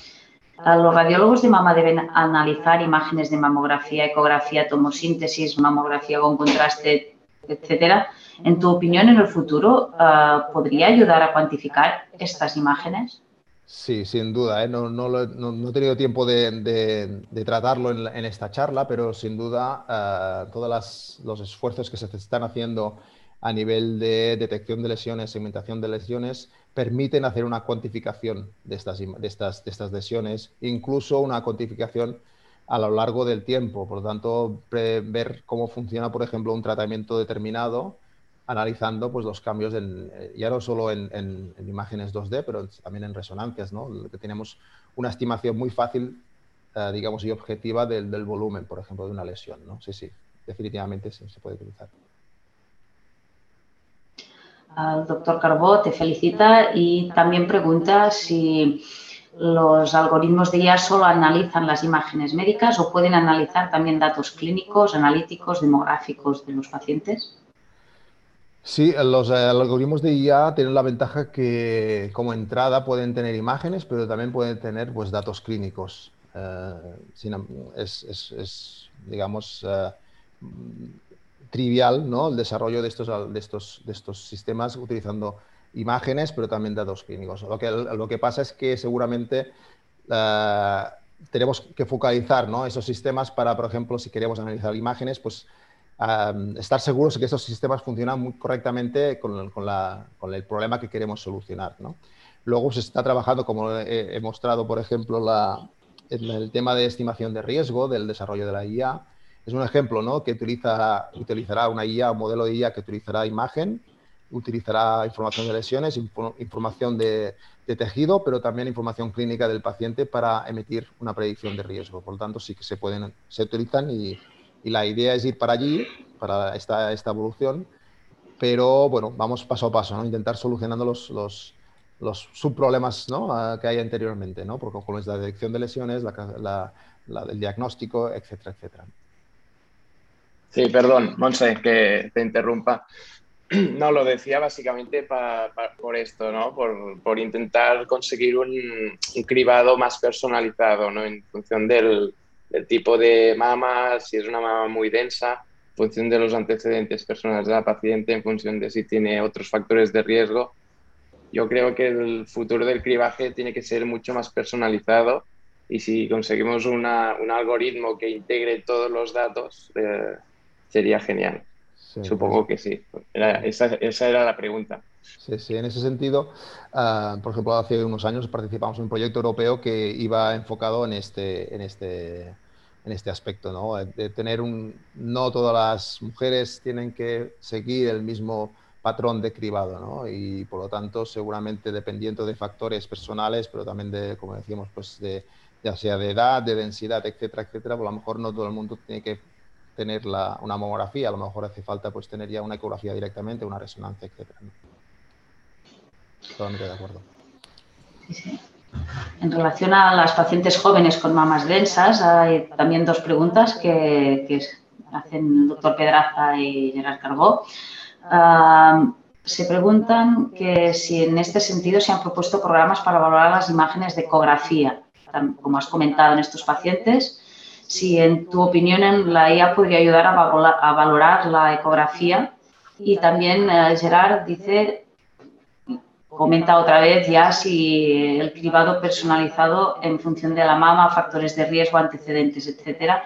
Los radiólogos de mama deben analizar imágenes de mamografía, ecografía, tomosíntesis, mamografía con contraste, etcétera. En tu opinión, en el futuro, ah, ¿podría ayudar a cuantificar estas imágenes? Sí, sin duda. ¿eh? No, he tenido tiempo de, tratarlo en, esta charla, pero sin duda ah, todos los esfuerzos que se están haciendo a nivel de detección de lesiones, segmentación de lesiones, permiten hacer una cuantificación de estas, de estas, de estas lesiones, incluso una cuantificación a lo largo del tiempo. Por lo tanto, ver cómo funciona, por ejemplo, un tratamiento determinado analizando pues, los cambios, en, eh, ya no solo en, imágenes 2D, pero también en resonancias, ¿no? que tenemos una estimación muy fácil, eh, digamos, y objetiva del, del, volumen, por ejemplo, de una lesión. ¿no? Sí, sí, definitivamente sí, se puede utilizar. El doctor Carbó te felicita y también pregunta si los algoritmos de IA solo analizan las imágenes médicas o pueden analizar también datos clínicos, analíticos, demográficos de los pacientes. Sí, los eh, algoritmos de IA tienen la ventaja que como entrada pueden tener imágenes, pero también pueden tener pues, datos clínicos. Eh, es, digamos, eh, trivial ¿no? el desarrollo de estos, de, estos, de estos sistemas utilizando imágenes, pero también datos clínicos. Lo que, lo que pasa es que seguramente tenemos que focalizar ¿no? esos sistemas para, por ejemplo, si queremos analizar imágenes, pues estar seguros de que esos sistemas funcionan muy correctamente con, con, el problema que queremos solucionar. ¿no? Luego se está trabajando, como he, mostrado, por ejemplo, la, en el tema de estimación de riesgo del desarrollo de la IA. Es un ejemplo ¿no? que utiliza, utilizará una IA, un modelo de IA que utilizará imagen, utilizará información de lesiones, información de, tejido, pero también información clínica del paciente para emitir una predicción de riesgo. Por lo tanto, sí que se pueden, se utilizan y, la idea es ir para allí, para esta, evolución, pero bueno, vamos paso a paso, ¿no? intentar solucionando los, subproblemas ¿no? Ah, que hay anteriormente, ¿no? porque con la detección de lesiones, la, la, el diagnóstico, etcétera, etcétera. Sí, perdón, Monse, que te interrumpa. No, lo decía básicamente por esto, ¿no? Por, por intentar conseguir un, un, cribado más personalizado, ¿no? En función del, el tipo de mama, si es una mama muy densa, en función de los antecedentes personales de la paciente, en función de si tiene otros factores de riesgo. Yo creo que el futuro del cribaje tiene que ser mucho más personalizado y si conseguimos un algoritmo que integre todos los datos, eh, sería genial. Supongo que sí. esa, esa, era la pregunta. Sí, sí, en ese sentido, uh, por ejemplo, hace unos años participamos en un proyecto europeo que iba enfocado en este, en este, en este aspecto, ¿no? De tener un, no todas las mujeres tienen que seguir el mismo patrón de cribado, ¿no? Y por lo tanto, seguramente dependiendo de factores personales, pero también de, como decíamos, pues de, ya sea de edad, de densidad, etcétera, etcétera, pues a lo mejor no todo el mundo tiene que tener la, una mamografía, a lo mejor hace falta pues tener ya una ecografía directamente, una resonancia, etcétera. Totalmente de acuerdo. En relación a las pacientes jóvenes con mamas densas, hay también dos preguntas que, hacen el doctor Pedraza y Gerard Carbó. Se preguntan que si en este sentido se han propuesto programas para valorar las imágenes de ecografía, como has comentado en estos pacientes, si en tu opinión la IA podría ayudar a, valorar la ecografía. Y también uh, Gerard dice comenta otra vez ya si el cribado personalizado en función de la mama, factores de riesgo, antecedentes, etcétera.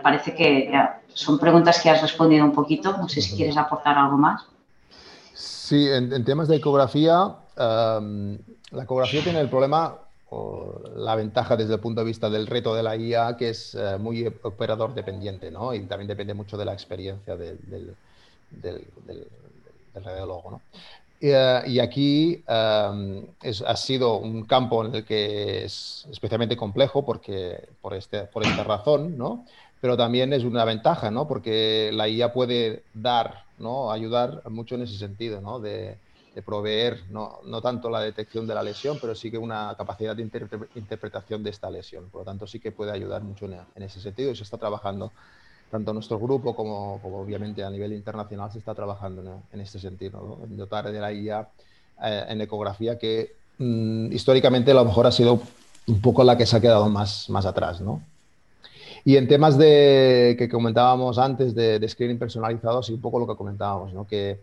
Parece que son preguntas que has respondido un poquito. No sé si quieres aportar algo más. Sí, en, temas de ecografía, em, la ecografía tiene el problema la ventaja desde el punto de vista del reto de la IA, que es eh, muy operador dependiente, ¿no? Y también depende mucho de la experiencia del, del, del, del radiólogo, ¿no? Eh, y aquí em, ha sido un campo en el que es especialmente complejo porque, por, este, por esta razón, ¿no? pero también es una ventaja, ¿no? porque la IA puede dar, ¿no? ayudar mucho en ese sentido, ¿no? de, proveer no, no, tanto la detección de la lesión, pero sí que una capacidad de interpretación de esta lesión. Por lo tanto, sí que puede ayudar mucho en, en ese sentido y se está trabajando tanto nuestro grupo como, obviamente a nivel internacional se está trabajando en, este sentido, en dotar de la IA eh, en ecografía que mm, históricamente a lo mejor ha sido un poco la que se ha quedado más, más atrás. ¿no? Y en temas de, que comentábamos antes de, screening personalizado, sí un poco lo que comentábamos, ¿no? que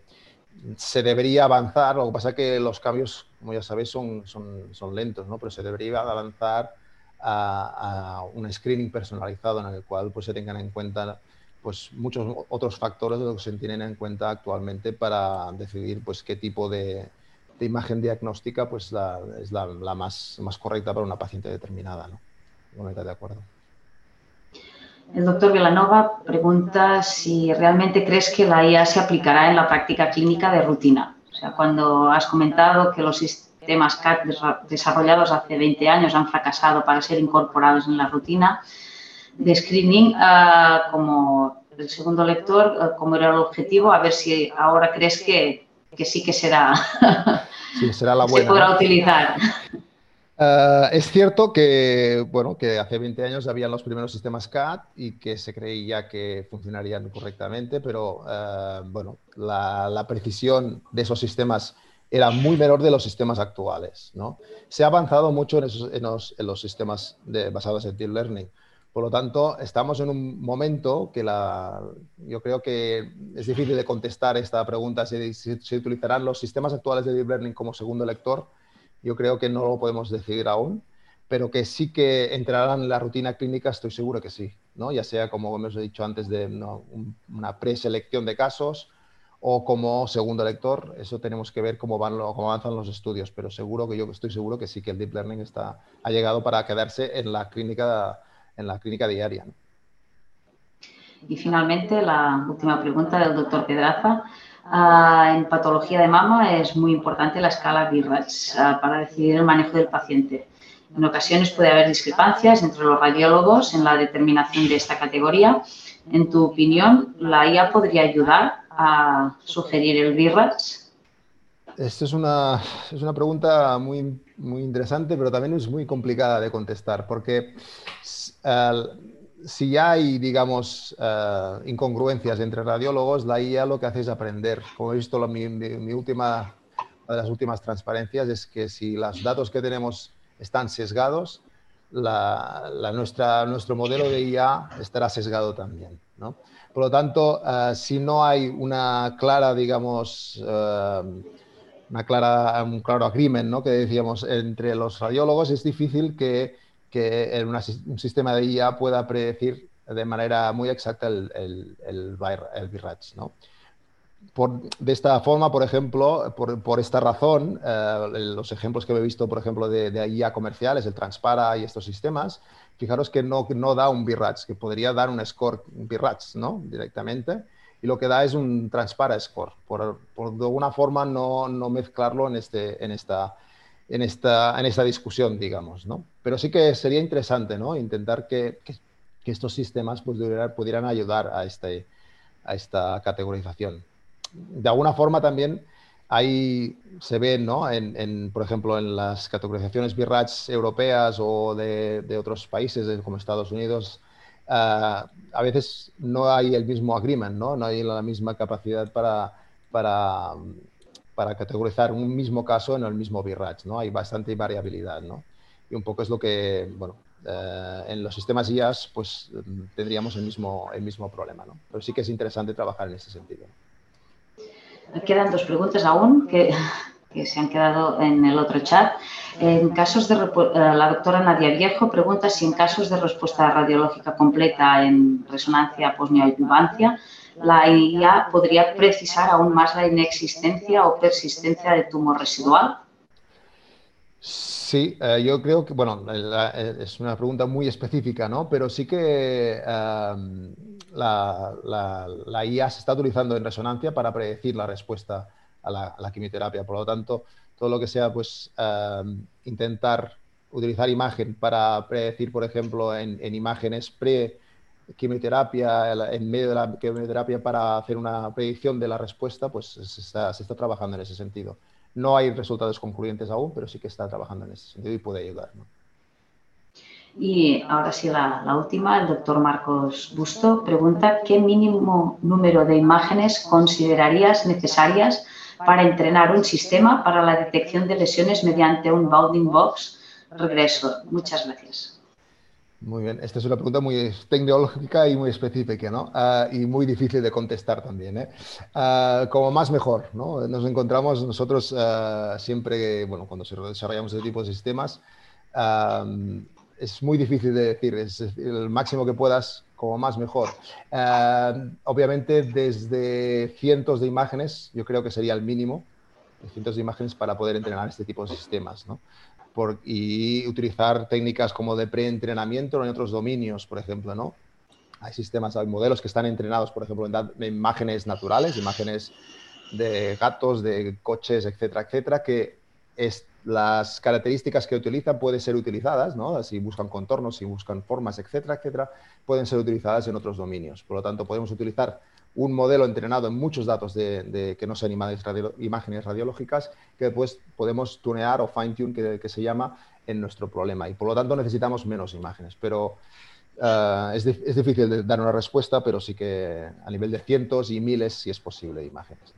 se debería avanzar, lo que pasa es que los cambios, como ya sabéis, son, son, son lentos, ¿no? pero se debería avanzar a, un screening personalizado en el cual pues, se tengan en cuenta pues, muchos otros factores de los que se tienen en cuenta actualmente para decidir pues, qué tipo de, imagen diagnóstica pues, la, es la, más, más, correcta para una paciente determinada. ¿no? de acuerdo. El doctor Villanova pregunta si realmente crees que la IA se aplicará en la práctica clínica de rutina. O sea, cuando has comentado que los sistemas CAT desarrollados hace 20 años han fracasado para ser incorporados en la rutina de screening, ah, como el segundo lector, ah, como era el objetivo, a ver si ahora crees que, que sí que será, sí, será la buena, se podrá utilizar. Uh, es cierto que, bueno, que hace 20 años habían los primeros sistemas CAD y que se creía que funcionarían correctamente, pero uh, bueno, la, la, precisión de esos sistemas era muy menor de los sistemas actuales. ¿no? Se ha avanzado mucho en, esos, en, los, en los, sistemas de, basados en Deep Learning. Por lo tanto, estamos en un momento que la, yo creo que es difícil de contestar esta pregunta si, si, si utilizarán los sistemas actuales de Deep Learning como segundo lector yo creo que no lo podemos decidir aún, pero que sí que entrarán en la rutina clínica, estoy seguro que sí, ¿no? ya sea como hemos dicho antes de una preselección de casos o como segundo lector, eso tenemos que ver cómo, van, cómo avanzan los estudios, pero seguro que yo estoy seguro que sí que el deep learning está, ha llegado para quedarse en la clínica, en la clínica diaria. Y finalmente, la última pregunta del doctor Pedraza. Uh, en patología de mama es muy importante la escala BIRATS uh, para decidir el manejo del paciente. En ocasiones puede haber discrepancias entre los radiólogos en la determinación de esta categoría. En tu opinión, ¿la IA podría ayudar a sugerir el BIRATS? Esta es una, es una pregunta muy, muy interesante, pero también es muy complicada de contestar, porque uh, si hay, digamos, uh, incongruencias entre radiólogos, la IA lo que hace es aprender. Como he visto, la, mi, mi, última, una de las últimas transparencias es que si los datos que tenemos están sesgados, la, la nuestra, nuestro modelo de IA estará sesgado también. ¿no? Por lo tanto, uh, si no hay una clara, digamos, uh, una clara, un claro agreement, ¿no? que decíamos, entre los radiólogos, es difícil que que una, un sistema de IA pueda predecir de manera muy exacta el, el, ¿no? Por, de esta forma, por ejemplo, por, esta razón, eh, los ejemplos que he visto, por ejemplo, de, de, IA comerciales, el Transpara y estos sistemas, fijaros que no, no da un BIRATS, que podría dar un score, BIRATS, ¿no? Directamente, y lo que da es un Transpara score, por, por de alguna forma no, no mezclarlo en, este, en esta en esta, en esta discusión, digamos, ¿no? Pero sí que sería interesante, ¿no? Intentar que, que, que estos sistemas pues, pudieran ayudar a, este, a esta categorización. De alguna forma también ahí se ve, ¿no? En, en, por ejemplo, en las categorizaciones BIRATS europeas o de, de otros países como Estados Unidos, uh, a veces no hay el mismo agreement, ¿no? No hay la misma capacidad para, para para categorizar un mismo caso en el mismo BIRATS, ¿no? Hay bastante variabilidad, ¿no? Y un poco es lo que, bueno, eh, en los sistemas IAS pues tendríamos el mismo, el mismo problema, ¿no? Pero sí que es interesante trabajar en ese sentido. Quedan dos preguntas aún que, que se han quedado en el otro chat. En casos de, eh, la doctora Nadia Viejo pregunta si en casos de respuesta radiológica completa en resonancia posneoadyuvancia, la IA podría precisar aún más la inexistencia o persistencia de tumor residual? Sí, eh, yo creo que, bueno, la, es una pregunta muy específica, ¿no? Pero sí que eh, la, la, IA se está utilizando en resonancia para predecir la respuesta a la, quimioterapia. Por lo tanto, todo lo que sea, pues, eh, intentar utilizar imagen para predecir, por ejemplo, en, en imágenes pre quimioterapia, en medio de la quimioterapia para hacer una predicción de la respuesta, pues se está, se está, trabajando en ese sentido. No hay resultados concluyentes aún, pero sí que está trabajando en ese sentido y puede ayudar. Y ahora sí, la, la, última, el doctor Marcos Busto pregunta, ¿qué mínimo número de imágenes considerarías necesarias para entrenar un sistema para la detección de lesiones mediante un bounding box regreso? Muchas gracias. Muy bien, esta es una pregunta muy tecnológica y muy específica, ¿no? Uh, y muy difícil de contestar también, ¿eh? Uh, como más mejor, ¿no? Nos encontramos nosotros uh, siempre, bueno, cuando desarrollamos este tipo de sistemas, es muy difícil de decir, es el máximo que puedas, como más mejor. obviamente, desde cientos de imágenes, yo creo que sería el mínimo, cientos de imágenes para poder entrenar este tipo de sistemas, ¿no? Por, y utilizar técnicas como de preentrenamiento en otros dominios, por ejemplo, ¿no? hay sistemas, hay modelos que están entrenados, por ejemplo, en, imágenes naturales, imágenes de gatos, de coches, etcétera, etcétera, que es, las características que utilizan pueden ser utilizadas, ¿no? Si buscan contornos, si buscan formas, etcétera, etcétera, pueden ser utilizadas en otros dominios. Por lo tanto, podemos utilizar un modelo entrenado en muchos datos de, que no sean imágenes, radiológicas que después podemos tunear o fine-tune, que, que, se llama, en nuestro problema. Y por lo tanto necesitamos menos imágenes. Pero uh, es, es, difícil dar una respuesta, pero sí que a nivel de cientos y miles sí es posible imágenes.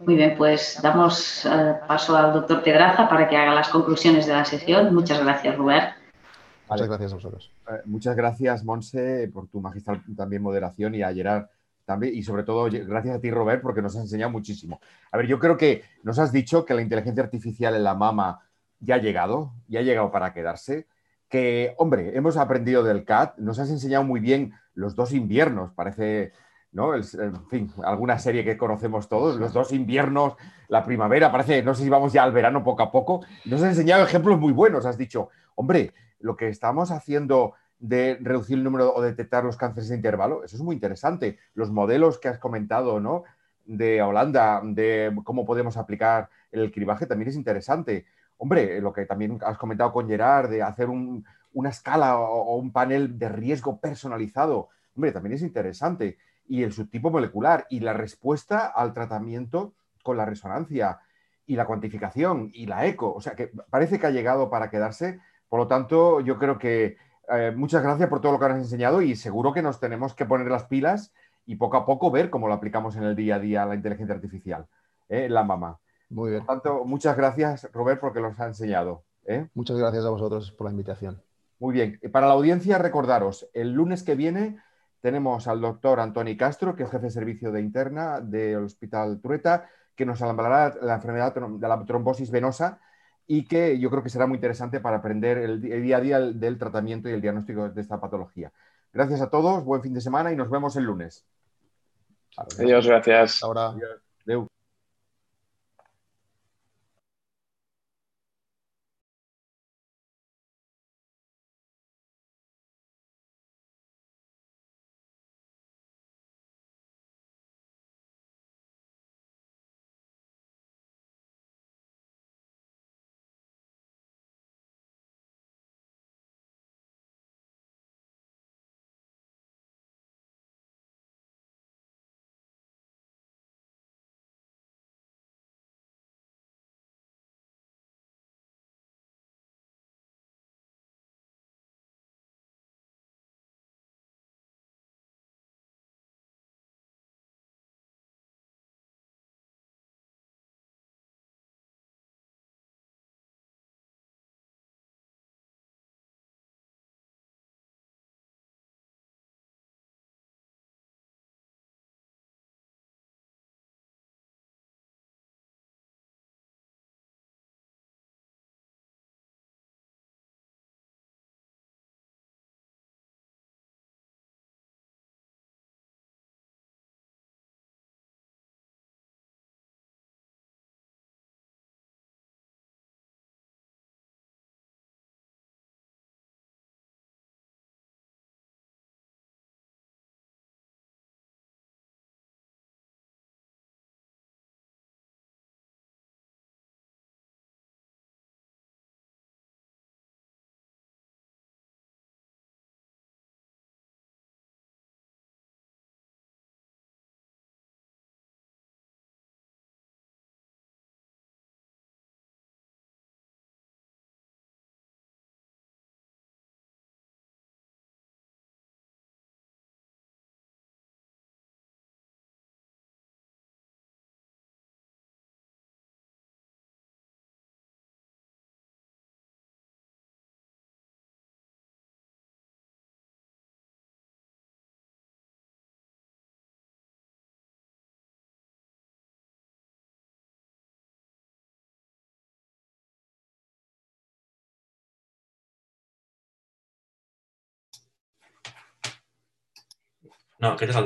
Muy bien, pues damos uh, paso al doctor Pedraza para que haga las conclusiones de la sesión. Muchas gracias, Muchas gracias a vosotros. Eh, muchas gracias, Monse, por tu magistral también moderación y a Gerard también. Y sobre todo, gracias a ti, Robert, porque nos has enseñado muchísimo. A ver, yo creo que nos has dicho que la inteligencia artificial en la mama ya ha llegado, ya ha llegado para quedarse. Que, hombre, hemos aprendido del CAT, nos has enseñado muy bien los dos inviernos, parece, ¿no? en fin, alguna serie que conocemos todos, los dos inviernos, la primavera, parece, no sé si vamos ya al verano poco a poco. Nos has enseñado ejemplos muy buenos, has dicho, hombre, lo que estamos haciendo de reducir el número o detectar los cánceres de intervalo, eso es muy interesante. Los modelos que has comentado, ¿no? De Holanda, de cómo podemos aplicar el cribaje, también es interesante. Hombre, lo que también has comentado con Gerard, de hacer una escala o, un panel de riesgo personalizado, hombre, también es interesante. Y el subtipo molecular y la respuesta al tratamiento con la resonancia y la cuantificación y la eco. O sea, que parece que ha llegado para quedarse. Por lo tanto, yo creo que eh, muchas gracias por todo lo que nos has enseñado y seguro que nos tenemos que poner las pilas y poco a poco ver cómo lo aplicamos en el día a día la inteligencia artificial, ¿eh? la mamá. Muy bien. Por tanto, muchas gracias, Robert, porque nos ha enseñado. ¿eh? Muchas gracias a vosotros por la invitación. Muy bien. Para la audiencia, recordaros, el lunes que viene tenemos al doctor Antoni Castro, que es jefe de servicio de interna del Hospital Trueta, que nos hablará de la enfermedad de la trombosis venosa y que yo creo que será muy interesante para aprender el, día a día del tratamiento y el diagnóstico de esta patología. Gracias a todos, buen fin de semana y nos vemos el lunes. Adiós, gracias. Ahora. No, ¿qué te falta?